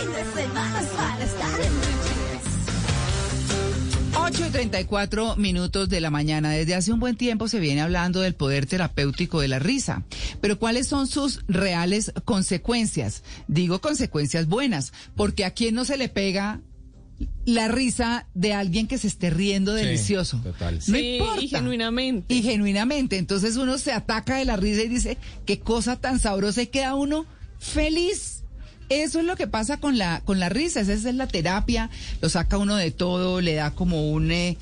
fin de semana es para estar en Blue Jeans. 8 y 34 minutos de la mañana. Desde hace un buen tiempo se viene hablando del poder terapéutico de la risa. Pero ¿cuáles son sus reales consecuencias? Digo consecuencias buenas, porque a quién no se le pega la risa de alguien que se esté riendo delicioso. total. No Sí, importa. y genuinamente. Y genuinamente. Entonces uno se ataca de la risa y dice, qué cosa tan sabrosa y queda uno feliz. Eso es lo que pasa con la, con la risa, esa es la terapia, lo saca uno de todo, le da como un, eh,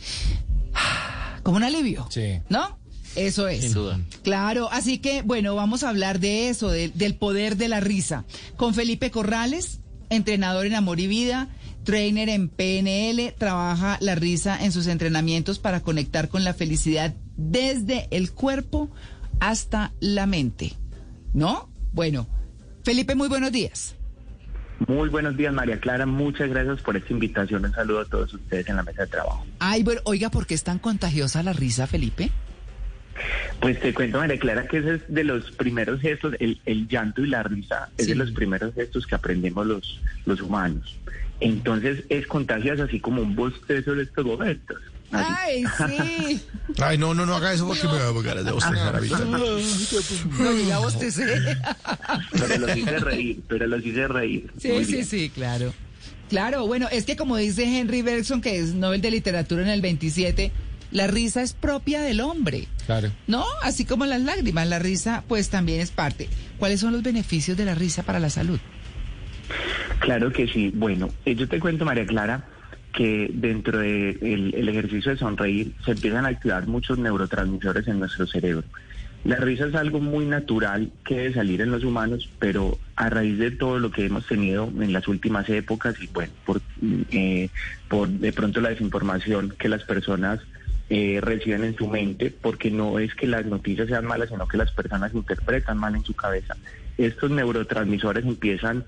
como un alivio. Sí. ¿No? Eso es. Sin duda. Claro, así que bueno, vamos a hablar de eso, de- del poder de la risa. Con Felipe Corrales, entrenador en Amor y Vida, trainer en PNL, trabaja la risa en sus entrenamientos para conectar con la felicidad desde el cuerpo hasta la mente. ¿No? Bueno, Felipe, muy buenos días. Muy buenos días, María Clara. Muchas gracias por esta invitación. Un saludo a todos ustedes en la mesa de trabajo. Ay, bueno, oiga, ¿por qué es tan contagiosa la risa, Felipe? Pues te cuento, María Clara, que ese es de los primeros gestos, el, el llanto y la risa es de los primeros gestos que aprendemos los, los humanos. Entonces es contagioso así como un bostezo en estos momentos. Así. Ay, sí. Ay, no, no, no haga eso porque me va a ganas de bostezar ahorita. No, diga bostecé. Pero los hice reír, pero los hice reír. Sí, Muy sí, bien. sí, claro. Claro, bueno, es que como dice Henry Bergson, que es Nobel de Literatura en el 27, la risa es propia del hombre, Claro. ¿no? Así como las lágrimas, la risa pues también es parte. ¿Cuáles son los beneficios de la risa para la salud? Claro que sí. Bueno, eh, yo te cuento, María Clara, que dentro del el ejercicio de sonreír se empiezan a activar muchos neurotransmisores en nuestro cerebro. La risa es algo muy natural que debe salir en los humanos, pero a raíz de todo lo que hemos tenido en las últimas épocas y bueno, por, eh, por de pronto la desinformación que las personas eh, reciben en su mente, porque no es que las noticias sean malas, sino que las personas interpretan mal en su cabeza. Estos neurotransmisores empiezan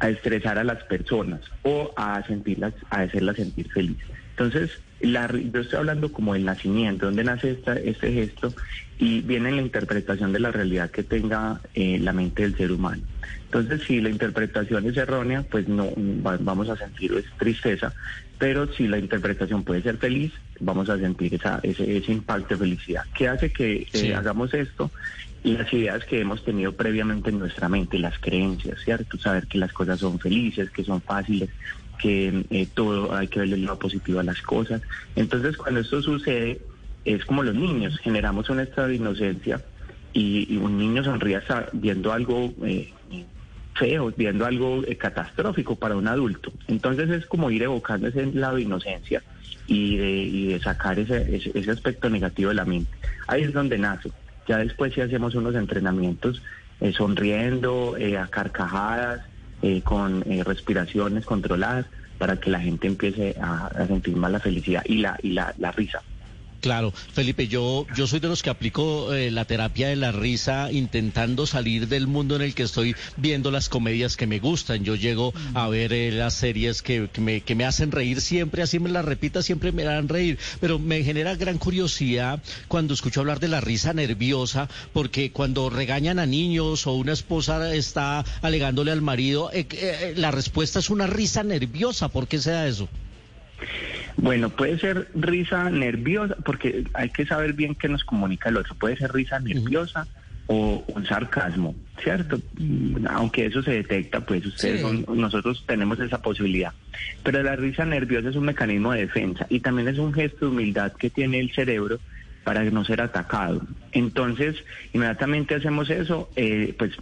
a estresar a las personas o a sentirlas, a hacerlas sentir felices. Entonces, la, yo estoy hablando como el nacimiento, donde nace esta, este gesto y viene en la interpretación de la realidad que tenga eh, la mente del ser humano. Entonces, si la interpretación es errónea, pues no va- vamos a sentir es tristeza, pero si la interpretación puede ser feliz, vamos a sentir esa, ese, ese impacto de felicidad. ¿Qué hace que eh, Sí. hagamos esto? Las ideas que hemos tenido previamente en nuestra mente, las creencias, ¿cierto? Saber que las cosas son felices, que son fáciles, que eh, todo hay que verle el lado positivo a las cosas. Entonces, cuando esto sucede, es como los niños, generamos un estado de inocencia y, un niño sonríe viendo algo eh, feo, viendo algo eh, catastrófico para un adulto. Entonces es como ir evocando ese lado de inocencia y de, sacar ese, ese aspecto negativo de la mente. Ahí es donde nace. Ya después si hacemos unos entrenamientos eh, sonriendo, eh, a carcajadas, eh, con eh, respiraciones controladas, para que la gente empiece a, a sentir más la felicidad y la, y la, la risa. Claro, Felipe, yo, yo soy de los que aplico eh, la terapia de la risa intentando salir del mundo en el que estoy viendo las comedias que me gustan. Yo llego a ver eh, las series que, que me, que me hacen reír siempre, así me las repita, siempre me harán reír. Pero me genera gran curiosidad cuando escucho hablar de la risa nerviosa, porque cuando regañan a niños o una esposa está alegándole al marido, eh, eh, la respuesta es una risa nerviosa. ¿Por qué se da eso? Bueno, puede ser risa nerviosa, porque hay que saber bien qué nos comunica el otro. Puede ser risa nerviosa o un sarcasmo, ¿cierto? Mm, Aunque eso se detecta, pues ustedes Sí. son- nosotros tenemos esa posibilidad. Pero la risa nerviosa es un mecanismo de defensa y también es un gesto de humildad que tiene el cerebro para no ser atacado. Entonces, inmediatamente hacemos eso, eh, pues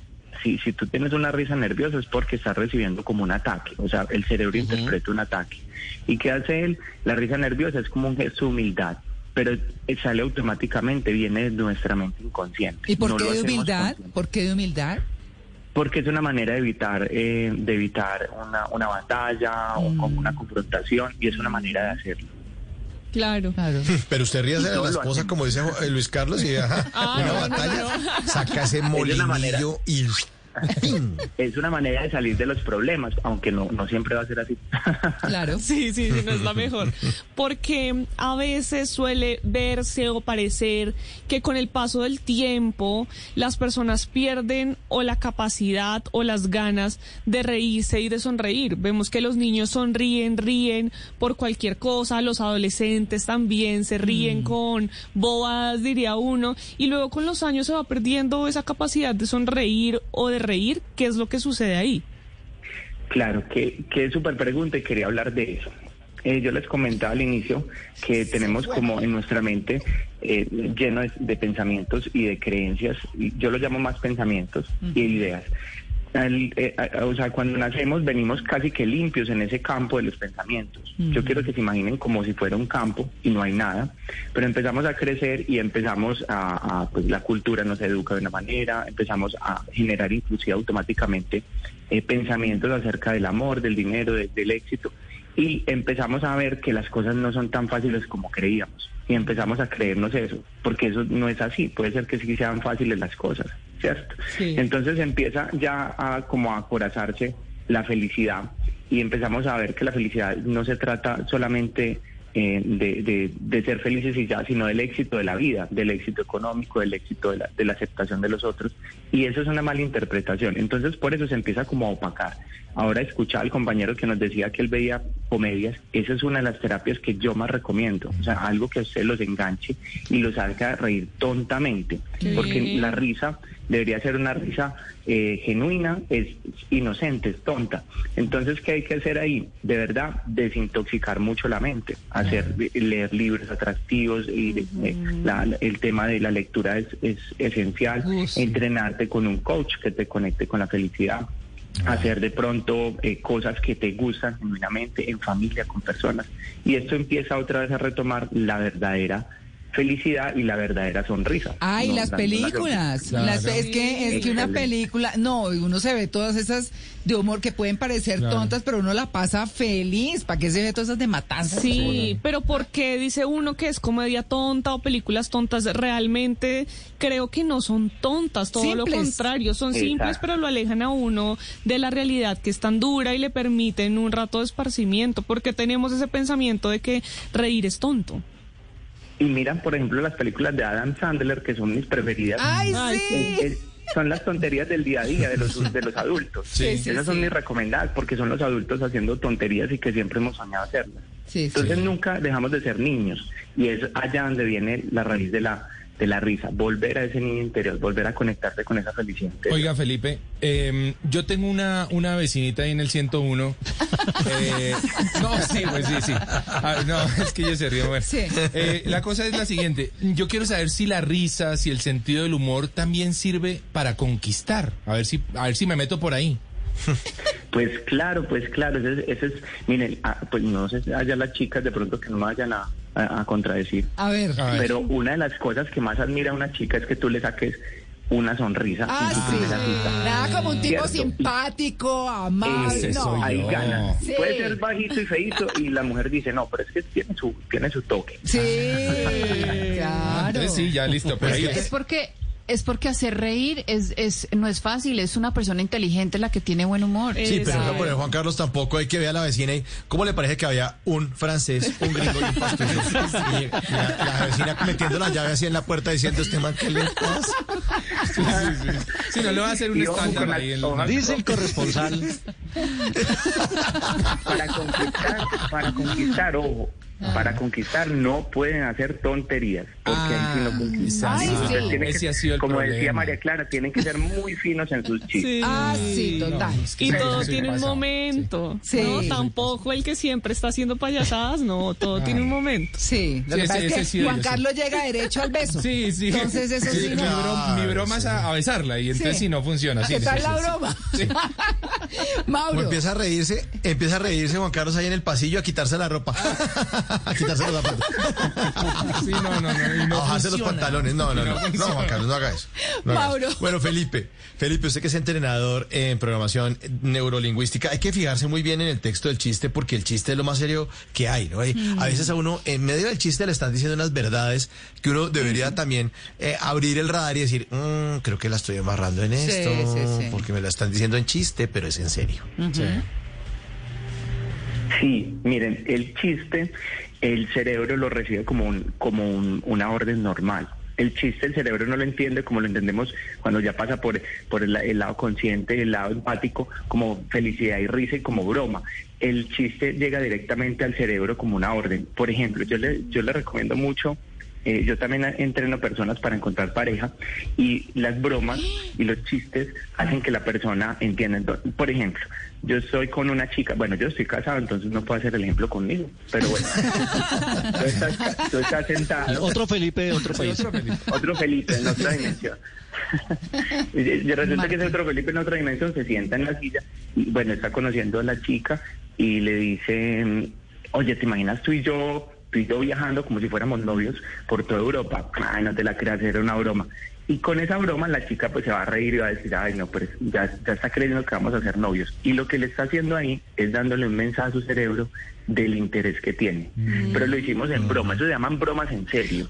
si, si tú tienes una risa nerviosa es porque estás recibiendo como un ataque, o sea, el cerebro interpreta un ataque. ¿Y qué hace él? La risa nerviosa es como un gesto de humildad, pero eh, sale automáticamente, viene de nuestra mente inconsciente. ¿Y por No qué de humildad? ¿Por qué de humildad? Porque es una manera de evitar, eh, de evitar una, una batalla o Mm. como una confrontación y es una manera de hacerlo. Claro. Claro. Pero usted ríase de Y la todos lo esposa, hacen. como dice eh, Luis Carlos, y ajá, Ah, una no, batalla, no. saca ese molinillo y es una manera de salir de los problemas, aunque no, no siempre va a ser así. Claro. Sí, sí, sí, no es la mejor. Porque a veces suele verse o parecer que con el paso del tiempo las personas pierden o la capacidad o las ganas de reírse y de sonreír. Vemos que los niños sonríen, ríen por cualquier cosa, los adolescentes también se ríen con bobadas, diría uno, y luego con los años se va perdiendo esa capacidad de sonreír o de reír. ¿Qué es lo que sucede ahí? Claro, que, que súper pregunta y quería hablar de eso. Eh, yo les comentaba al inicio que tenemos como en nuestra mente eh, lleno de, de pensamientos y de creencias, y yo los llamo más pensamientos y ideas. Eh, o sea, cuando nacemos venimos casi que limpios en ese campo de los pensamientos. Yo quiero que se imaginen como si fuera un campo y no hay nada, pero empezamos a crecer y empezamos a, a, pues la cultura nos educa de una manera, empezamos a generar inclusive automáticamente eh, pensamientos acerca del amor, del dinero, de- del éxito. Y empezamos a ver que las cosas no son tan fáciles como creíamos y empezamos a creernos eso, porque eso no es así, puede ser que sí sean fáciles las cosas, ¿cierto? Sí. Entonces empieza ya a como a acorazarse la felicidad y empezamos a ver que la felicidad no se trata solamente eh, de, de- de ser felices y ya, sino del éxito de la vida, del éxito económico, del éxito de la, de la aceptación de los otros. Y eso es una mala interpretación. Entonces por eso se empieza como a opacar. Ahora escuchaba al compañero que nos decía que él veía comedias. Esa es una de las terapias que yo más recomiendo. O sea, algo que a usted los enganche y los haga reír tontamente. Porque la risa debería ser una risa eh, genuina, es inocente, es tonta. Entonces, ¿qué hay que hacer ahí? De verdad, desintoxicar mucho la mente, hacer leer libros atractivos y eh, la- la- el tema de la lectura es, es esencial, entrenarte con un coach que te conecte con la felicidad. Hacer de pronto eh, cosas que te gustan genuinamente en familia, con personas. Y esto empieza otra vez a retomar la verdadera felicidad y la verdadera sonrisa. Ay, No, las la- películas. Claro. Las- es que es que una película, no, uno se ve todas esas de humor que pueden parecer Claro. tontas, pero uno la pasa feliz. ¿Para qué se ve todas esas de matanza? Sí, pero ¿por qué dice uno que es comedia tonta o películas tontas? Realmente creo que no son tontas, todo lo contrario, son Exacto. simples, pero lo alejan a uno de la realidad que es tan dura y le permiten un rato de esparcimiento, porque tenemos ese pensamiento de que reír es tonto. Y miran, por ejemplo, las películas de Adam Sandler, que son mis preferidas. Ay, Ay, sí. Es- es- son las tonterías del día a día de los, de los adultos. Sí, sí, Esas sí. son mis recomendadas porque son los adultos haciendo tonterías y que siempre hemos soñado hacerlas. Sí, sí. Entonces nunca dejamos de ser niños y es allá donde viene la raíz de la de la risa, volver a ese niño interior, volver a conectarte con esa felicidad. interior. Oiga, Felipe, eh, yo tengo una, una vecinita ahí en el 101. Eh, no, sí, pues sí, sí. Ah, no, es que ella se ríe. Bueno. Sí. Eh, la cosa es la siguiente. Yo quiero saber si la risa, si el sentido del humor también sirve para conquistar. A ver si, a ver si me meto por ahí. Pues claro, pues claro, ese, es- ese es, miren, ah, pues no sé, allá las chicas de pronto que no me vayan a, a- a contradecir, A ver. A ver. pero una de las cosas que más admira a una chica es que tú le saques una sonrisa Ah, en su sí. primera cita. Nada como un tipo Cierto. simpático, amable. Ese No. soy Ahí yo. gana. Sí. Puede ser bajito y feito y la mujer dice, no, pero es que tiene su, tiene su toque. Sí, claro. Entonces sí, ya listo. Por ahí. Es porque es porque hacer reír es, es no es fácil, es una persona inteligente la que tiene buen humor. Sí, pero no por el Juan Carlos tampoco hay que ver a la vecina y cómo le parece que había un francés, un gringo y un pastuso. Y la, la vecina metiendo la llave así en la puerta diciendo este man ¿qué le pasa? Sí, sí, sí. Sí, no le va a hacer un la- ahí. en-. Dice el corresponsal. Para conquistar, para conquistar, ojo, para conquistar no pueden hacer tonterías, porque ahí sí no conquistan. Ay, Entonces sí. tienen que- Ese ha sido el como decía. María Clara, tienen que ser muy finos en sus chistes. Sí. Ah, sí, total. es que Y todo sí, tiene un momento. Sí. No, Sí. tampoco el que siempre está haciendo payasadas, no, todo tiene un momento. Sí, lo Sí, que pasa ese- es que Juan. Carlos llega derecho al beso. Sí, sí. Entonces eso sí, mi, no. bro- mi broma es a, a besarla y entonces Sí. no funciona. Sí, ¿Qué sí, tal la sí. broma? Mauro. empieza a reírse, empieza a reírse Juan Carlos ahí en el pasillo a quitarse la ropa. A quitarse los zapatos. Sí, no, no, no. no a bajarse los pantalones. No, no, no. No. Juan Carlos, no haga eso. No haga Mauro. eso. Bueno, Felipe. Felipe, usted que es entrenador en programación neurolingüística, hay que fijarse muy bien en el texto del chiste porque el chiste es lo más serio que hay, ¿no? A veces a uno, en medio del chiste, le están diciendo unas verdades que uno debería también eh, abrir el radar y decir, "Mm, creo que la estoy embarrando en Sí, esto, sí, sí. porque me la están diciendo en chiste, pero es en serio. Sí. Miren, el chiste, el cerebro lo recibe como, un, como un- una orden normal. El chiste el cerebro no lo entiende como lo entendemos cuando ya pasa por, por el, el lado consciente, el lado empático, como felicidad y risa y como broma. El chiste llega directamente al cerebro como una orden. Por ejemplo, yo le, yo le recomiendo mucho eh, yo también entreno personas para encontrar pareja y las bromas y los chistes hacen que la persona entienda. Por ejemplo, yo estoy con una chica, bueno, yo estoy casado, entonces no puedo hacer el ejemplo conmigo, pero bueno, tú estás, ca- tú estás sentado, Otro Felipe de otro país. otro Felipe en otra dimensión. y y resulta que ese otro Felipe en otra dimensión se sienta en la silla y bueno, está conociendo a la chica y le dice, oye, ¿te imaginas tú y yo, tú y yo viajando como si fuéramos novios por toda Europa? Ay, no te la creas, era una broma. Y con esa broma la chica pues se va a reír y va a decir, ay no, pero ya, ya está creyendo que vamos a ser novios. Y lo que le está haciendo ahí es dándole un mensaje a su cerebro del interés que tiene. Pero lo hicimos en broma, eso se llaman bromas en serio.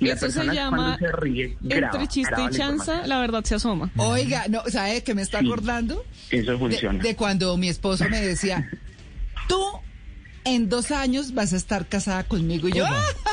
Y la Eso se persona llama cuando se ríe, graba, entre chiste graba y la chanza, información. la verdad se asoma. Oiga, no, ¿sabe qué me está Sí. acordando? Eso De, funciona. de cuando mi esposo me decía, tú en dos años vas a estar casada conmigo. Y yo,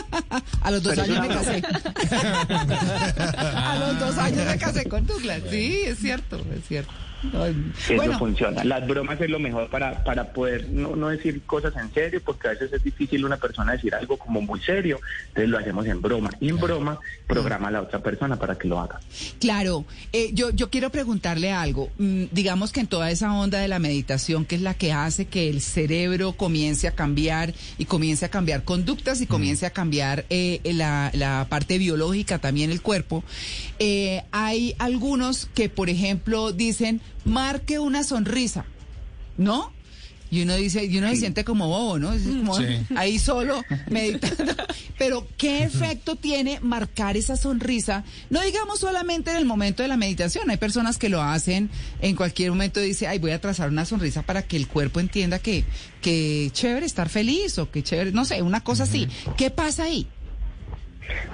a los dos Pero años me casé. a los dos años me casé con Douglas. Sí, es cierto, es cierto. Eso Bueno, funciona. Las bromas es lo mejor para, para poder no, no decir cosas en serio, porque a veces es difícil una persona decir algo como muy serio. Entonces lo hacemos en broma. Y en broma programa a la otra persona para que lo haga. Claro, eh, yo, yo quiero preguntarle algo. Mm, digamos que en toda esa onda de la meditación, que es la que hace que el cerebro comience a cambiar y comience a cambiar conductas y comience a cambiar eh, la, la parte biológica, también el cuerpo, eh, hay algunos que, por ejemplo, dicen, marque una sonrisa, ¿no? Y uno dice, y uno se siente como bobo, ¿no? Es como Sí. ahí solo meditando. Pero, ¿qué efecto tiene marcar esa sonrisa? No digamos solamente en el momento de la meditación. Hay personas que lo hacen en cualquier momento. Dice, ay, voy a trazar una sonrisa para que el cuerpo entienda que, que chévere estar feliz o que chévere, no sé, una cosa así. ¿Qué pasa ahí?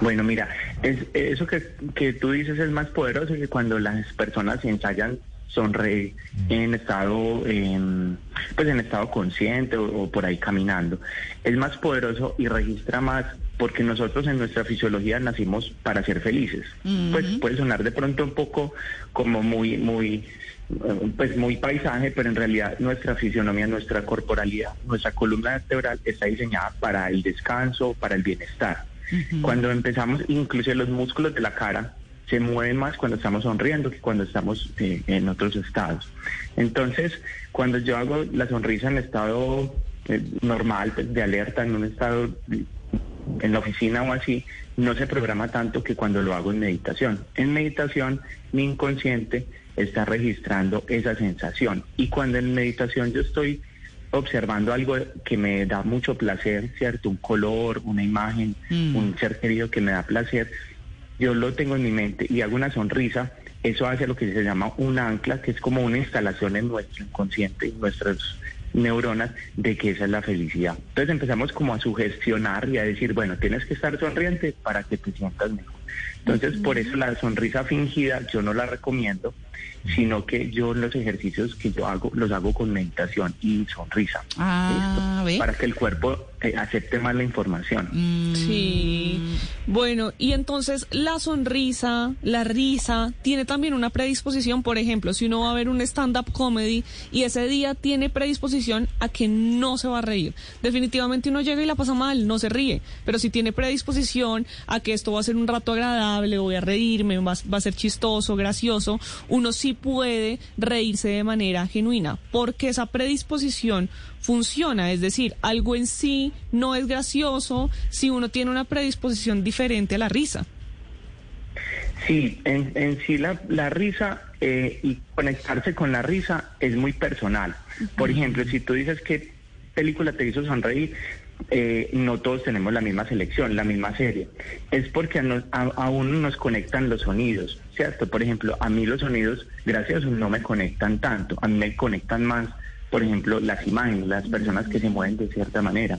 Bueno, mira, es- eso que, que tú dices es más poderoso que cuando las personas ensayan sonreír en estado em, pues en estado consciente o, o por ahí caminando. Es más poderoso y registra más porque nosotros en nuestra fisiología nacimos para ser felices. Pues puede sonar de pronto un poco como muy muy eh, pues muy paisaje, pero en realidad nuestra fisionomía, nuestra corporalidad, nuestra columna vertebral está diseñada para el descanso, para el bienestar. Cuando empezamos, incluso los músculos de la cara se mueven más cuando estamos sonriendo que cuando estamos eh, en otros estados. Entonces, cuando yo hago la sonrisa en estado eh, normal, pues, de alerta, en un estado en la oficina o así, no se programa tanto que cuando lo hago en meditación. En meditación, mi inconsciente está registrando esa sensación. Y cuando en meditación yo estoy observando algo que me da mucho placer, ¿cierto? Un color, una imagen, Mm. un ser querido que me da placer, yo lo tengo en mi mente y hago una sonrisa, eso hace lo que se llama un ancla, que es como una instalación en nuestro inconsciente, en nuestras neuronas, de que esa es la felicidad. Entonces empezamos como a sugestionar y a decir, bueno, tienes que estar sonriente para que te sientas mejor. Entonces, por eso la sonrisa fingida yo no la recomiendo, sino que yo los ejercicios que yo hago los hago con meditación y sonrisa. Ah, ¿listo? Para que el cuerpo acepte más la información. Mm, Sí. Bueno, y entonces la sonrisa, la risa, tiene también una predisposición. Por ejemplo, si uno va a ver un stand-up comedy y ese día tiene predisposición a que no se va a reír. Definitivamente uno llega y la pasa mal, no se ríe. Pero si tiene predisposición a que esto va a ser un rato agradable, voy a reírme, va, va a ser chistoso, gracioso, uno sí puede reírse de manera genuina. Porque esa predisposición funciona, es decir, algo en sí no es gracioso si uno tiene una predisposición diferente a la risa. Sí, en, en sí la, la risa eh, y conectarse con la risa es muy personal. Por ejemplo, si tú dices qué película te hizo sonreír, eh, no todos tenemos la misma selección, la misma serie. Es porque a, nos- a- a uno nos conectan los sonidos, ¿cierto? Por ejemplo, a mí los sonidos, gracias a eso, no me conectan tanto. A mí me conectan más, por ejemplo, las imágenes, las personas que se mueven de cierta manera.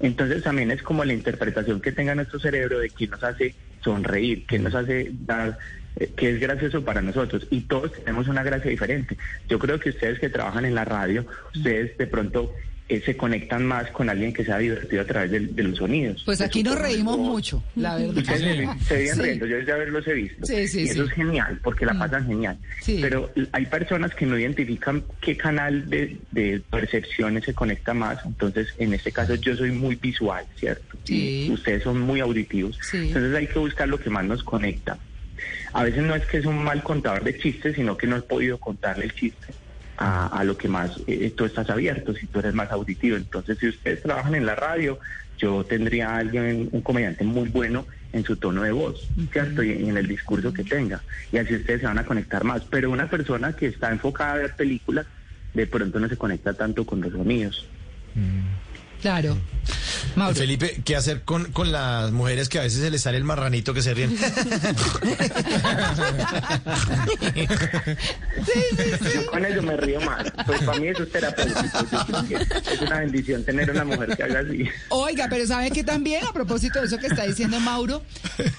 Entonces también es como la interpretación que tenga nuestro cerebro de qué nos hace sonreír, qué nos hace dar, eh, qué es gracioso para nosotros. Y todos tenemos una gracia diferente. Yo creo que ustedes que trabajan en la radio, ustedes de pronto eh, se conectan más con alguien que se ha divertido a través de, de los sonidos. Pues aquí nos reímos mucho, la verdad. Ustedes se, se vienen Sí. riendo, yo ya haberlos he visto. Sí, sí, y eso sí. es genial, porque la pasan genial. Sí. Pero hay personas que no identifican qué canal de, de percepciones se conecta más. Entonces, en este caso, yo soy muy visual, ¿cierto? Sí. Y ustedes son muy auditivos. Sí. Entonces, hay que buscar lo que más nos conecta. A veces no es que es un mal contador de chistes, sino que no he podido contarle el chiste a, a lo que más eh, tú estás abierto, si tú eres más auditivo. Entonces, si ustedes trabajan en la radio, yo tendría a alguien, un comediante muy bueno en su tono de voz, ¿cierto? Y en el discurso que tenga. Y así ustedes se van a conectar más. Pero una persona que está enfocada a ver películas, de pronto no se conecta tanto con los sonidos. Claro. Mauro. Felipe, ¿qué hacer con, con las mujeres que a veces se les sale el marranito que se ríen? Yo con eso me río más. Pues para mí eso es terapéutico. Es una bendición tener una mujer que haga así. Oiga, pero ¿sabe que también, a propósito de eso que está diciendo Mauro,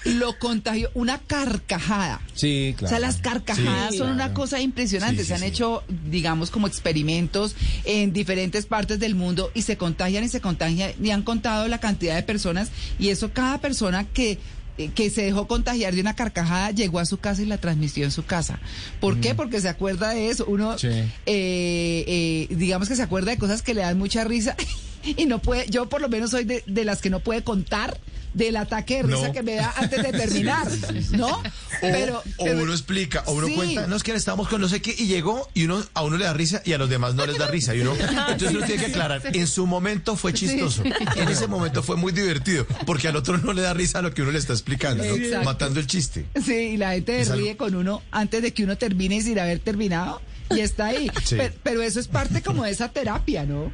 lo contagió una carcajada? Sí, claro. O sea, las carcajadas Sí, son claro. una cosa impresionante. Sí, sí, se han sí. hecho, digamos, como experimentos en diferentes partes del mundo y se contagian y se contagian y han contado la cantidad de personas y eso cada persona que eh, que se dejó contagiar de una carcajada llegó a su casa y la transmitió en su casa. ¿Por qué? Porque se acuerda de eso. Uno, Mm. Sí. eh, eh, digamos que se acuerda de cosas que le dan mucha risa y no puede, yo por lo menos soy de, de las que no puede contar del ataque de risa No. que me da antes de terminar, ¿no? O, Pero, o pero- uno explica, o uno Sí. cuenta, no es que estábamos con no sé qué y llegó y uno a uno le da risa y a los demás no les da risa. Y uno, entonces uno tiene que aclarar, en su momento fue chistoso, en ese momento fue muy divertido, porque al otro no le da risa a lo que uno le está explicando, ¿no? Matando el chiste. Sí, y la gente Es ríe algo- con uno antes de que uno termine y sin haber terminado. Y está ahí. Sí. Pero, pero eso es parte como de esa terapia, ¿no?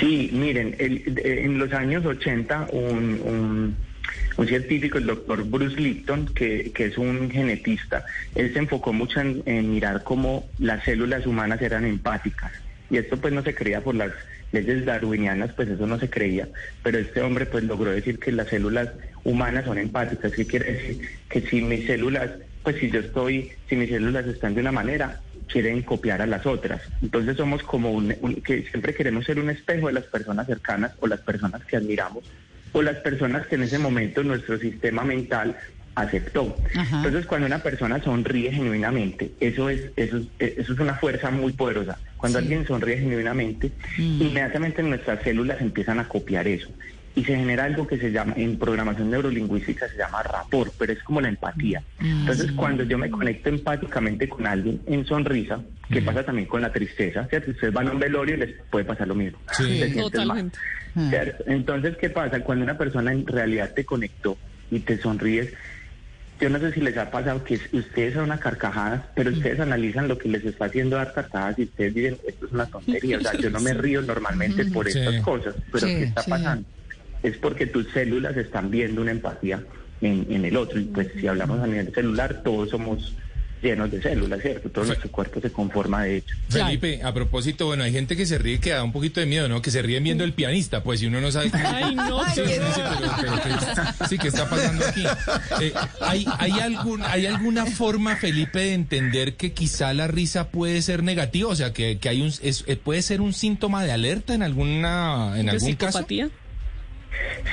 Sí, miren, el- en los años 80 un, un, un científico, el doctor Bruce Lipton, que, que es un genetista, él se enfocó mucho en, en mirar cómo las células humanas eran empáticas. Y esto pues no se creía por las leyes darwinianas, pues eso no se creía, pero este hombre pues logró decir que las células humanas son empáticas. ¿Qué quiere decir? Que si mis células, pues si yo estoy, si mis células están de una manera, quieren copiar a las otras. Entonces somos como un, un- que siempre queremos ser un espejo de las personas cercanas o las personas que admiramos o las personas que en ese momento nuestro sistema mental aceptó. Ajá. Entonces cuando una persona sonríe genuinamente, eso es eso es, eso es una fuerza muy poderosa. Cuando Sí. alguien sonríe genuinamente, inmediatamente nuestras células empiezan a copiar eso. Y se genera algo que se llama, en programación neurolingüística se llama rapport, pero es como la empatía. Entonces, cuando yo me conecto empáticamente con alguien en sonrisa, que pasa también con la tristeza, ¿cierto? Ustedes van a un velorio y les puede pasar lo mismo. Sí. Mal. ¿cierto? Entonces, ¿qué pasa? Cuando una persona en realidad te conectó y te sonríes, yo no sé si les ha pasado que ustedes son una carcajada, pero ustedes analizan lo que les está haciendo dar carcajadas y ustedes dicen, esto es una tontería. O sea, yo no me río normalmente por Sí. estas cosas, pero Sí, ¿qué está sí. pasando? Es porque tus células están viendo una empatía en, en el otro. Y pues si hablamos a nivel celular, todos somos llenos de células, ¿cierto? Todo nuestro cuerpo se conforma de hecho. Felipe, a propósito, bueno, hay gente que se ríe que da un poquito de miedo, ¿no? Que se ríen viendo el pianista, pues si uno no sabe. Ay, no, Sí, qué sí, sí, pero- pero ¿qué- sí, ¿qué está pasando aquí? Eh, ¿hay, hay, algún, ¿Hay alguna forma, Felipe, de entender que quizá la risa puede ser negativa? O sea, que, que hay un, es- eh, puede ser un síntoma de alerta en, alguna, en ¿De algún caso.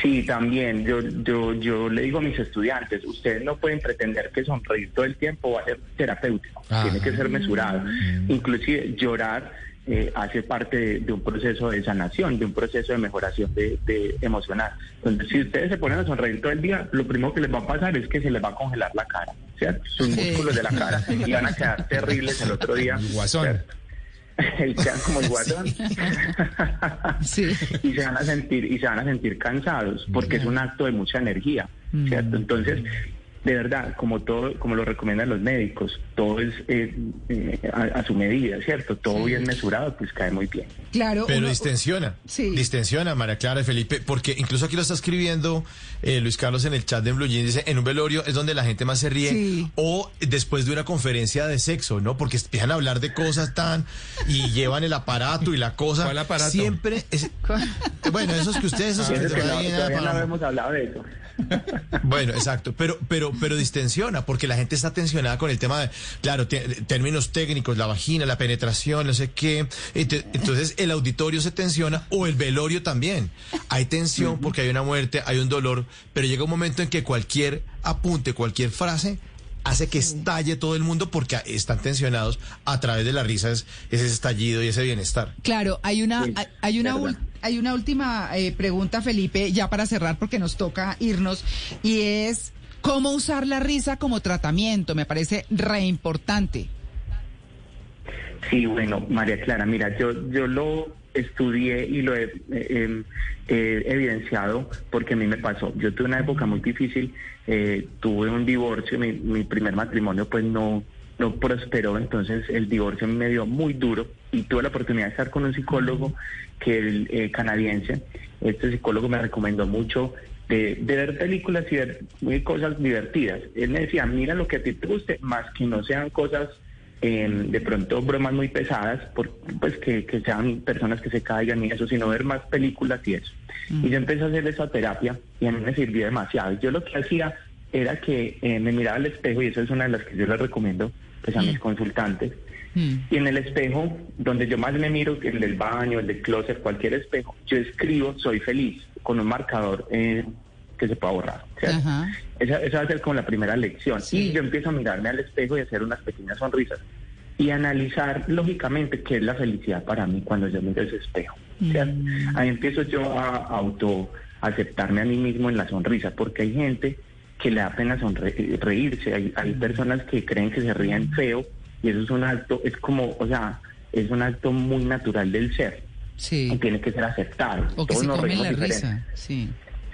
Sí, también. Yo, yo, yo le digo a mis estudiantes, ustedes no pueden pretender que sonreír todo el tiempo va a ser terapéutico. Ah. Tiene que ser mesurado. Inclusive llorar eh, hace parte de, de un proceso de sanación, de un proceso de mejoración de, de emocional. Entonces, si ustedes se ponen a sonreír todo el día, lo primero que les va a pasar es que se les va a congelar la cara, ¿cierto? Sus Sí. músculos de la cara y van a quedar terribles el otro día. Guasón. ¿cierto? El quedan como el guasón. Sí. y se van a sentir y se van a sentir cansados porque es un acto de mucha energía, ¿cierto? Entonces, de verdad, como todo, como lo recomiendan los médicos, todo es eh, eh, a, a su medida, ¿cierto? Todo bien mesurado, pues cae muy bien. Claro. Pero uno- distensiona. Sí. Distensiona, María Clara y Felipe, porque incluso aquí lo está escribiendo eh, Luis Carlos en el chat de Blue Jeans, dice, en un velorio es donde la gente más se ríe, Sí. o después de una conferencia de sexo, ¿no? Porque empiezan a hablar de cosas tan, y llevan el aparato y la cosa. ¿Cuál aparato? Siempre, es- bueno, esos que ustedes, esos Y que todavía no hemos hablado de eso. Bueno, exacto, pero pero pero distensiona porque la gente está tensionada con el tema de, claro, términos técnicos, la vagina, la penetración, no sé qué. Ent- Entonces el auditorio se tensiona o el velorio también. Hay tensión porque hay una muerte, hay un dolor, pero llega un momento en que cualquier apunte, cualquier frase hace que estalle todo el mundo porque están tensionados a través de la risa, es ese estallido y ese bienestar. Claro, hay una, Sí, hay- una, hay una última eh, pregunta, Felipe, ya para cerrar, porque nos toca irnos, y es cómo usar la risa como tratamiento. Me parece re importante. Sí, bueno, María Clara, mira, yo, yo lo estudié y lo he eh, eh, evidenciado porque a mí me pasó. Yo tuve una época muy difícil, eh, tuve un divorcio, mi, mi primer matrimonio pues no, no prosperó, entonces el divorcio me dio muy duro y tuve la oportunidad de estar con un psicólogo que el eh, canadiense, este psicólogo me recomendó mucho de, de ver películas y ver muy cosas divertidas. Él me decía, mira lo que a ti te guste, más que no sean cosas eh, de pronto bromas muy pesadas, por, pues que, que sean personas que se caigan y eso, sino ver más películas y eso. Y yo empecé a hacer esa terapia y a mí me sirvió demasiado. Yo lo que hacía era que eh, me miraba al espejo y eso es una de las que yo les recomiendo pues a mis consultantes. Mm. Y en el espejo, donde yo más me miro, el del baño, el del closet, cualquier espejo, yo escribo soy feliz con un marcador eh, que se pueda borrar. Esa, esa va a ser como la primera lección. Sí. Y yo empiezo a mirarme al espejo y hacer unas pequeñas sonrisas. Y analizar lógicamente qué es la felicidad para mí cuando yo miro ese espejo. ¿cierto? Ahí empiezo yo a auto aceptarme a mí mismo en la sonrisa, porque hay gente que le da pena sonre- reírse, hay, hay personas que creen que se ríen feo y eso es un acto, es como, o sea, es un acto muy natural del ser y Sí. tiene que ser aceptado. O que Todos se nos comen la diferente. risa. Sí.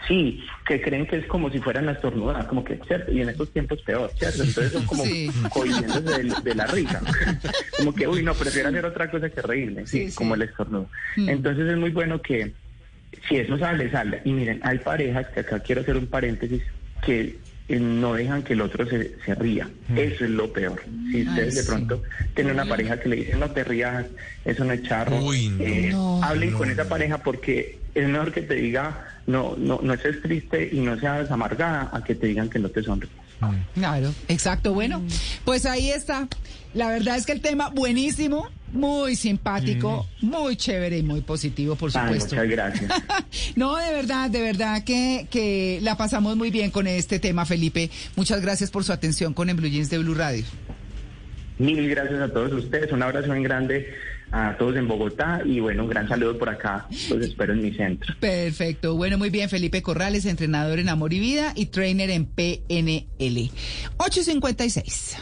Sí, que creen que es como si fueran las tornudas, como que, ¿cierto? Y en estos tiempos peor, ¿cierto? Entonces son como Sí. cohibiéndose de, de la risa. como que, uy, no, prefiero hacer otra cosa que reírme, sí, Sí, sí. como el estornudo. Mm. Entonces es muy bueno que si eso sale, sale. Y miren, hay parejas, que acá quiero hacer un paréntesis, que no dejan que el otro se, se ría. Eso es lo peor. Si Ay, ustedes de sí. pronto tienen una pareja que le dicen no te rías, eso no es charro, Uy, no. eh, No. hablen No, con esa pareja porque es mejor que te diga no, no, no estés triste y no seas amargada a que te digan que no te sonríes. Claro, exacto. Bueno, pues ahí está. La verdad es que el tema buenísimo, muy simpático, muy chévere y muy positivo, por Ay, supuesto. muchas gracias. no, de verdad, de verdad que, que la pasamos muy bien con este tema, Felipe. Muchas gracias por su atención con En Blue Jeans de Blue Radio. Mil gracias a todos ustedes, un abrazo bien grande a todos en Bogotá y bueno, un gran saludo por acá, los espero en mi centro. Perfecto. Bueno, muy bien. Felipe Corrales, entrenador en Amor y Vida y trainer en PNL. 856.